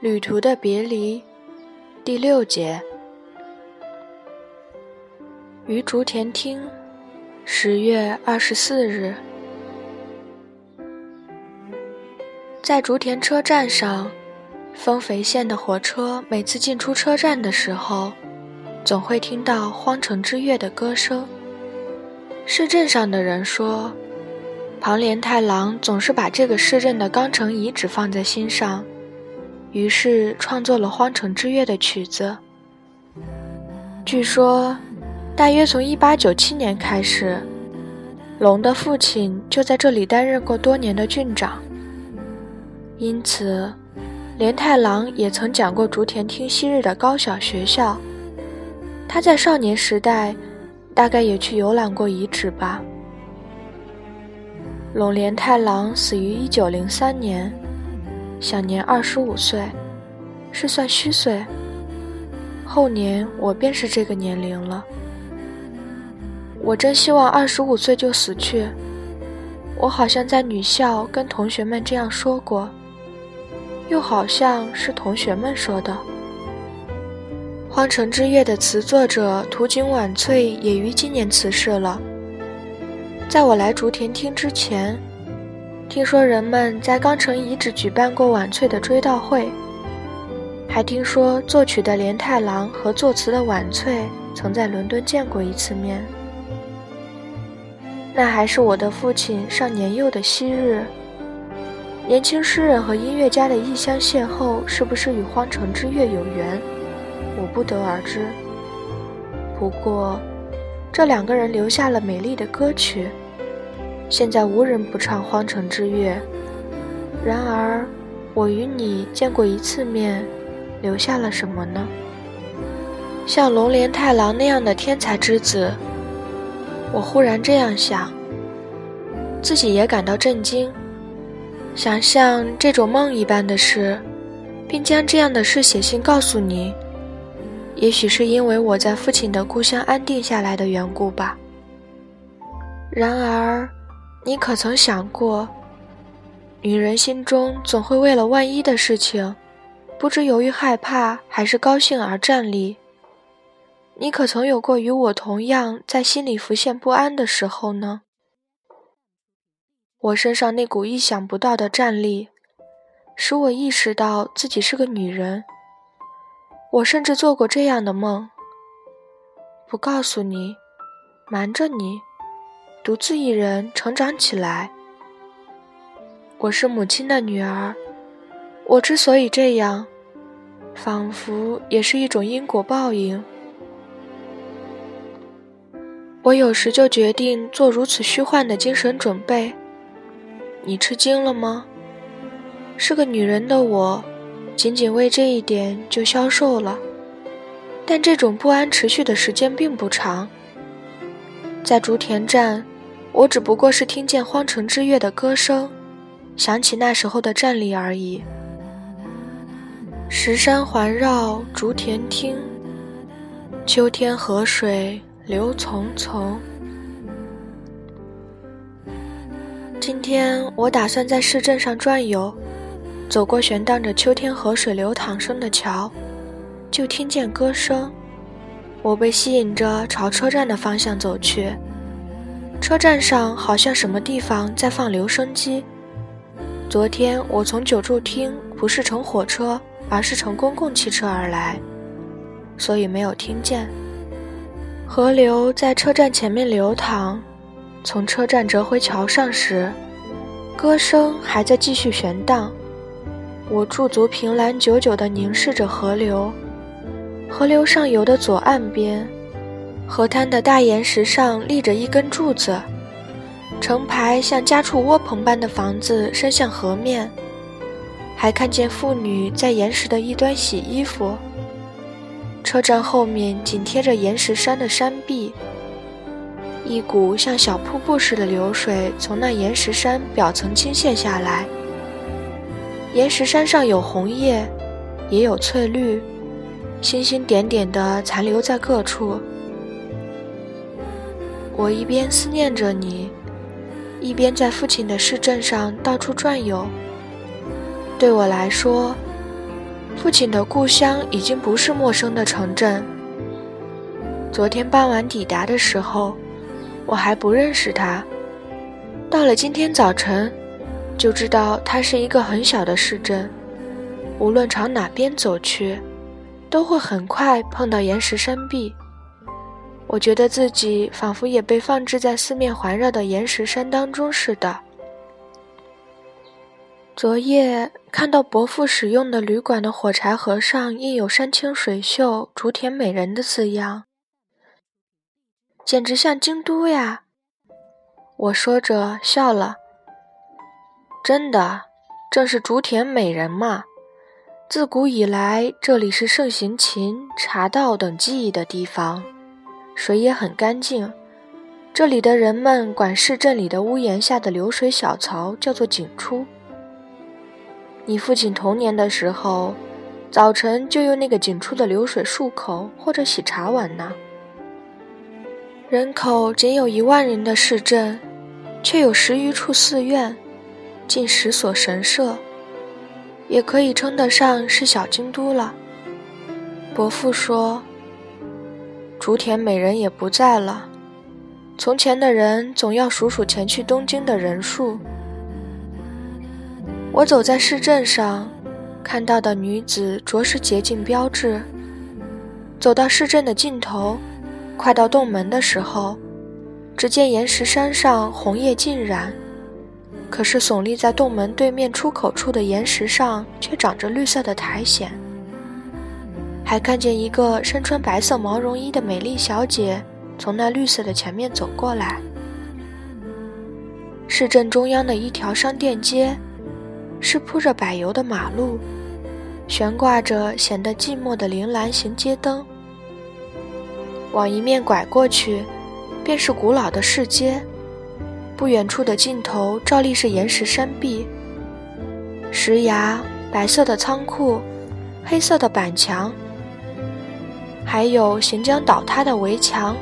旅途的别离，第六节。于竹田町，十月二十四日，在竹田车站上，丰肥线的火车每次进出车站的时候，总会听到《荒城之月》的歌声。市镇上的人说，庞连太郎总是把这个市镇的钢城遗址放在心上。于是创作了《荒城之月》的曲子。据说，大约从1897年开始，龙的父亲就在这里担任过多年的郡长。因此，连太郎也曾讲过竹田町昔日的高小学校。他在少年时代，大概也去游览过遗址吧。龙连太郎死于1903年。享年二十五岁，是算虚岁。后年我便是这个年龄了。我真希望二十五岁就死去。我好像在女校跟同学们这样说过，又好像是同学们说的。《荒城之月》的词作者土井晚翠也于今年辞世了。在我来竹田町之前。听说人们在钢城遗址举办过晚翠的追悼会，还听说作曲的连太郎和作词的晚翠曾在伦敦见过一次面。那还是我的父亲尚年幼的昔日。年轻诗人和音乐家的异乡邂逅，是不是与荒城之月有缘？我不得而知。不过，这两个人留下了美丽的歌曲。现在无人不唱《荒城之月》，然而，我与你见过一次面，留下了什么呢？像龙莲太郎那样的天才之子，我忽然这样想，自己也感到震惊。想象这种梦一般的事，并将这样的事写信告诉你，也许是因为我在父亲的故乡安定下来的缘故吧。然而。你可曾想过，女人心中总会为了万一的事情，不知由于害怕还是高兴而站立？你可曾有过与我同样在心里浮现不安的时候呢？我身上那股意想不到的战栗，使我意识到自己是个女人。我甚至做过这样的梦：不告诉你，瞒着你。独自一人成长起来。我是母亲的女儿，我之所以这样，仿佛也是一种因果报应。我有时就决定做如此虚幻的精神准备。你吃惊了吗？是个女人的我，仅仅为这一点就消瘦了。但这种不安持续的时间并不长。在竹田站。我只不过是听见荒城之月的歌声，想起那时候的站立而已。石山环绕竹田町，秋天河水流淙淙。今天我打算在市镇上转悠，走过悬荡着秋天河水流淌声的桥，就听见歌声。我被吸引着朝车站的方向走去。车站上好像什么地方在放留声机。昨天我从九柱厅不是乘火车，而是乘公共汽车而来，所以没有听见。河流在车站前面流淌，从车站折回桥上时，歌声还在继续悬荡。我驻足凭栏，久久地凝视着河流。河流上游的左岸边。河滩的大岩石上立着一根柱子，成排像家畜窝棚般的房子伸向河面，还看见妇女在岩石的一端洗衣服。车站后面紧贴着岩石山的山壁，一股像小瀑布似的流水从那岩石山表层倾泻下来。岩石山上有红叶，也有翠绿，星星点点的残留在各处。我一边思念着你，一边在父亲的市镇上到处转悠。对我来说，父亲的故乡已经不是陌生的城镇。昨天傍晚抵达的时候，我还不认识他。到了今天早晨，就知道它是一个很小的市镇。无论朝哪边走去，都会很快碰到岩石山壁。我觉得自己仿佛也被放置在四面环绕的岩石山当中似的。昨夜看到伯父使用的旅馆的火柴盒上印有“山清水秀，竹田美人”的字样，简直像京都呀！我说着笑了。真的，正是竹田美人嘛。自古以来，这里是盛行琴、茶道等技艺的地方，水也很干净。这里的人们管市镇里的屋檐下的流水小槽叫做井出。你父亲童年的时候，早晨就用那个井出的流水漱口或者洗茶碗呢。人口仅有一万人的市镇，却有十余处寺院，近十所神社，也可以称得上是小京都了。伯父说：“竹田美人也不在了，从前的人总要数数前去东京的人数。”我走在市镇上，看到的女子着实洁净标致。走到市镇的尽头，快到洞门的时候，只见岩石山上红叶尽染，可是耸立在洞门对面出口处的岩石上却长着绿色的苔藓。还看见一个身穿白色毛绒衣的美丽小姐从那绿色的前面走过来。市镇中央的一条商店街。是铺着柏油的马路，悬挂着显得寂寞的铃兰行街灯。往一面拐过去，便是古老的市街。不远处的尽头，照例是岩石山壁、石崖、白色的仓库、黑色的板墙，还有行将倒塌的围墙，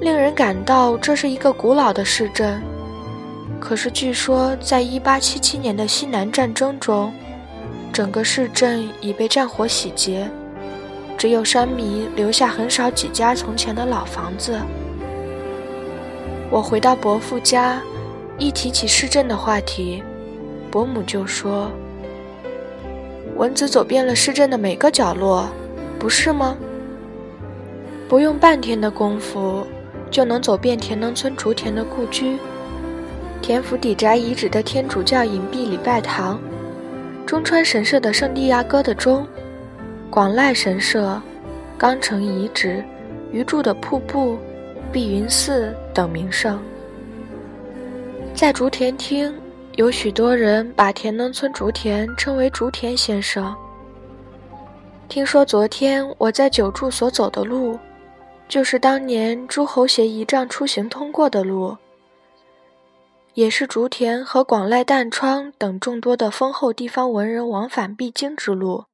令人感到这是一个古老的市镇。可是，据说在1877年的西南战争中，整个市镇已被战火洗劫，只有山民留下很少几家从前的老房子。我回到伯父家，一提起市镇的话题，伯母就说：“蚊子走遍了市镇的每个角落，不是吗？不用半天的功夫，就能走遍田能村竹田的故居。”田府底宅遗址的天主教隐蔽礼拜堂，中川神社的圣地亚哥的钟，广濑神社、冈城遗址、鱼住的瀑布、碧云寺等名胜。在竹田町，有许多人把田能村竹田称为竹田先生。听说昨天我在久住所走的路，就是当年诸侯携仪仗出行通过的路。也是竹田和广濑淡窗等众多的丰厚地方文人往返必经之路。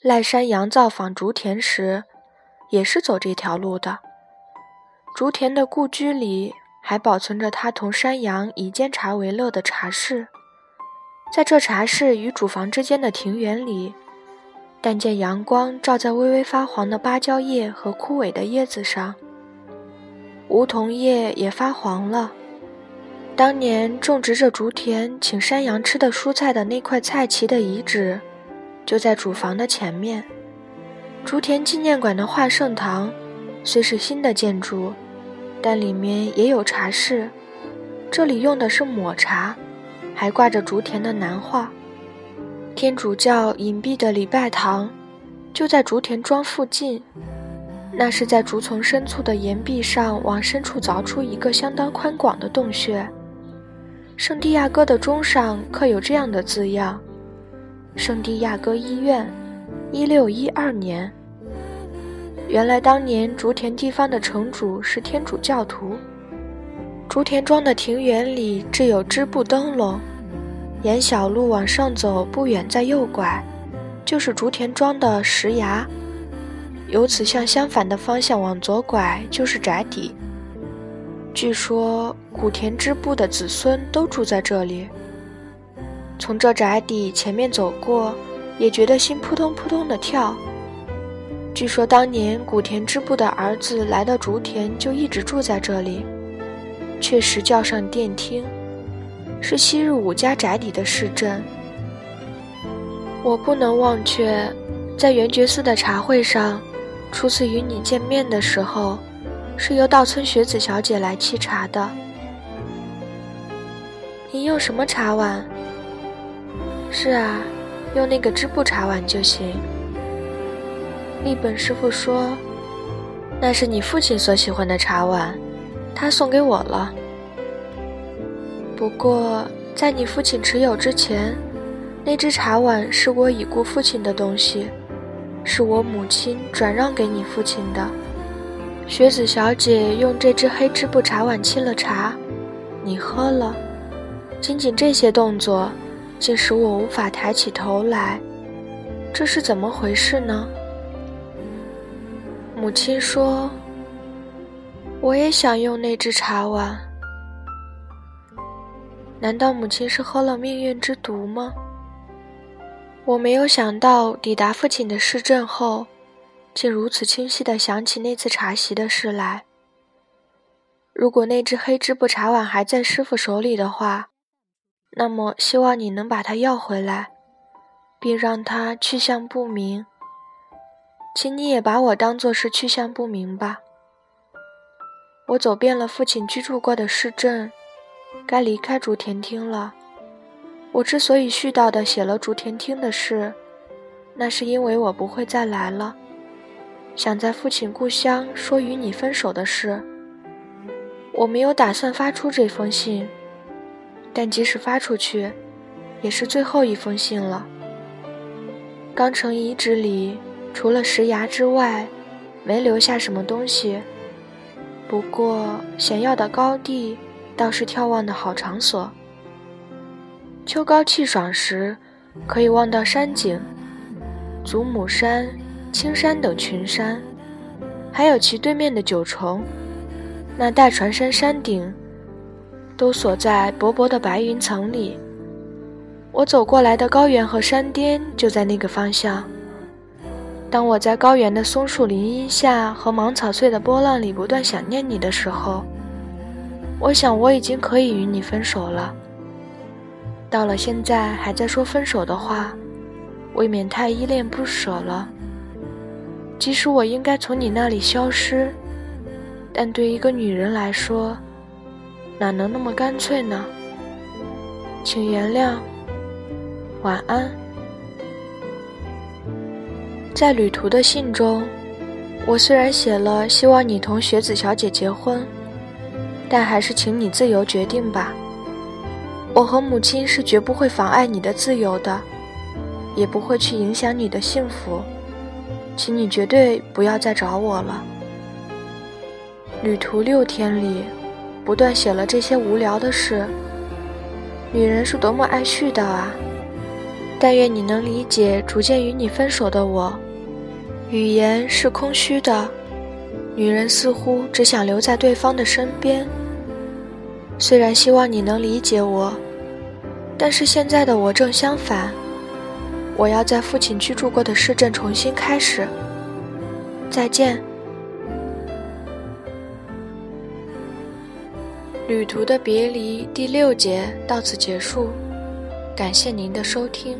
赖山羊造访竹田时，也是走这条路的。竹田的故居里还保存着他同山羊以煎茶为乐的茶室，在这茶室与主房之间的庭园里，但见阳光照在微微发黄的芭蕉叶和枯萎的叶子上，梧桐叶也发黄了。当年种植着竹田请山羊吃的蔬菜的那块菜畦的遗址，就在主房的前面。竹田纪念馆的画圣堂，虽是新的建筑，但里面也有茶室。这里用的是抹茶，还挂着竹田的南画。天主教隐蔽的礼拜堂，就在竹田庄附近。那是在竹丛深处的岩壁上往深处凿出一个相当宽广的洞穴。圣地亚哥的钟上刻有这样的字样：“圣地亚哥医院，一六一二年。”原来当年竹田地方的城主是天主教徒。竹田庄的庭园里置有织布灯笼，沿小路往上走不远，在右拐，就是竹田庄的石崖。由此向相反的方向往左拐，就是宅邸。据说古田织布的子孙都住在这里。从这宅邸前面走过，也觉得心扑通扑通的跳。据说当年古田织部的儿子来到竹田，就一直住在这里，确实叫上电厅，是昔日武家宅邸的市镇。我不能忘却，在圆觉寺的茶会上，初次与你见面的时候，是由稻村雪子小姐来沏茶的。你用什么茶碗？是啊，用那个织布茶碗就行。立本师傅说：“那是你父亲所喜欢的茶碗，他送给我了。不过，在你父亲持有之前，那只茶碗是我已故父亲的东西，是我母亲转让给你父亲的。”雪子小姐用这只黑织布茶碗沏了茶，你喝了。仅仅这些动作，竟使我无法抬起头来。这是怎么回事呢？母亲说：“我也想用那只茶碗。难道母亲是喝了命运之毒吗？”我没有想到抵达父亲的市镇后，竟如此清晰地想起那次茶席的事来。如果那只黑织布茶碗还在师傅手里的话，那么希望你能把它要回来，并让它去向不明。请你也把我当作是去向不明吧。我走遍了父亲居住过的市镇，该离开竹田町了。我之所以絮叨地写了竹田町的事，那是因为我不会再来了，想在父亲故乡说与你分手的事。我没有打算发出这封信，但即使发出去，也是最后一封信了。钢城遗址里。除了石崖之外，没留下什么东西。不过险要的高地倒是眺望的好场所。秋高气爽时，可以望到山景，祖母山、青山等群山，还有其对面的九重，那大船山山顶，都锁在薄薄的白云层里。我走过来的高原和山巅就在那个方向。当我在高原的松树林荫下和芒草碎的波浪里不断想念你的时候，我想我已经可以与你分手了。到了现在还在说分手的话，未免太依恋不舍了。即使我应该从你那里消失，但对一个女人来说，哪能那么干脆呢？请原谅，晚安。在旅途的信中，我虽然写了希望你同雪子小姐结婚，但还是请你自由决定吧。我和母亲是绝不会妨碍你的自由的，也不会去影响你的幸福，请你绝对不要再找我了。旅途六天里，不断写了这些无聊的事。女人是多么爱絮叨啊！但愿你能理解逐渐与你分手的我。语言是空虚的，女人似乎只想留在对方的身边。虽然希望你能理解我，但是现在的我正相反。我要在父亲居住过的市镇重新开始。再见。旅途的别离第六节到此结束，感谢您的收听。